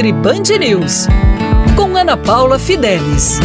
Nutri Band News, com Ana Paula Fidelis.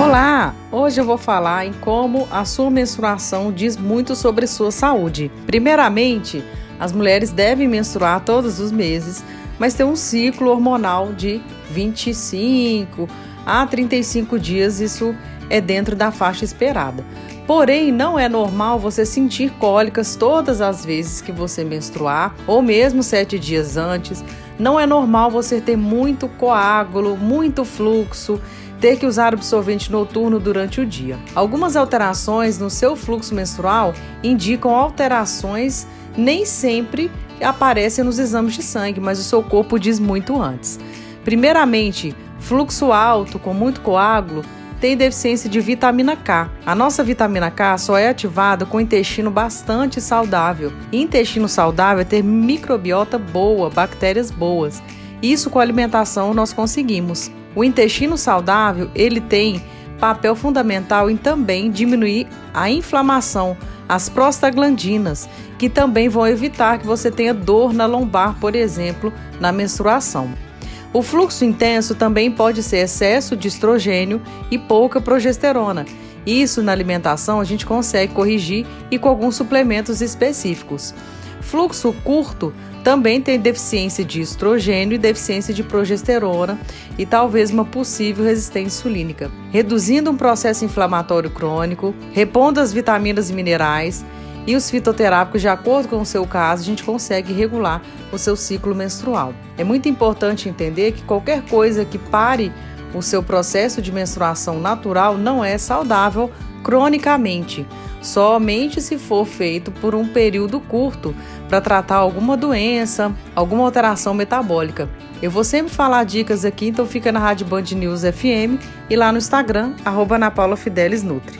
Olá! Hoje eu vou falar em como a sua menstruação diz muito sobre sua saúde. Primeiramente, as mulheres devem menstruar todos os meses, mas tem um ciclo hormonal de 25 a 35 dias, isso é dentro da faixa esperada. Porém, não é normal você sentir cólicas todas as vezes que você menstruar, ou mesmo sete dias antes. Não é normal você ter muito coágulo, muito fluxo, ter que usar absorvente noturno durante o dia. Algumas alterações no seu fluxo menstrual indicam alterações nem sempre aparecem nos exames de sangue, mas o seu corpo diz muito antes. Primeiramente, fluxo alto com muito coágulo tem deficiência de vitamina K. A nossa vitamina K só é ativada com intestino bastante saudável. E intestino saudável é ter microbiota boa, bactérias boas. Isso com a alimentação nós conseguimos. O intestino saudável, ele tem papel fundamental em também diminuir a inflamação, as prostaglandinas, que também vão evitar que você tenha dor na lombar, por exemplo, na menstruação. O fluxo intenso também pode ser excesso de estrogênio e pouca progesterona. Isso na alimentação a gente consegue corrigir e com alguns suplementos específicos. Fluxo curto também tem deficiência de estrogênio e deficiência de progesterona e talvez uma possível resistência insulínica, reduzindo um processo inflamatório crônico, repondo as vitaminas e minerais, e os fitoterápicos, de acordo com o seu caso, a gente consegue regular o seu ciclo menstrual. É muito importante entender que qualquer coisa que pare o seu processo de menstruação natural não é saudável cronicamente, somente se for feito por um período curto para tratar alguma doença, alguma alteração metabólica. Eu vou sempre falar dicas aqui, então fica na Rádio Band News FM e lá no Instagram, arroba Nutri.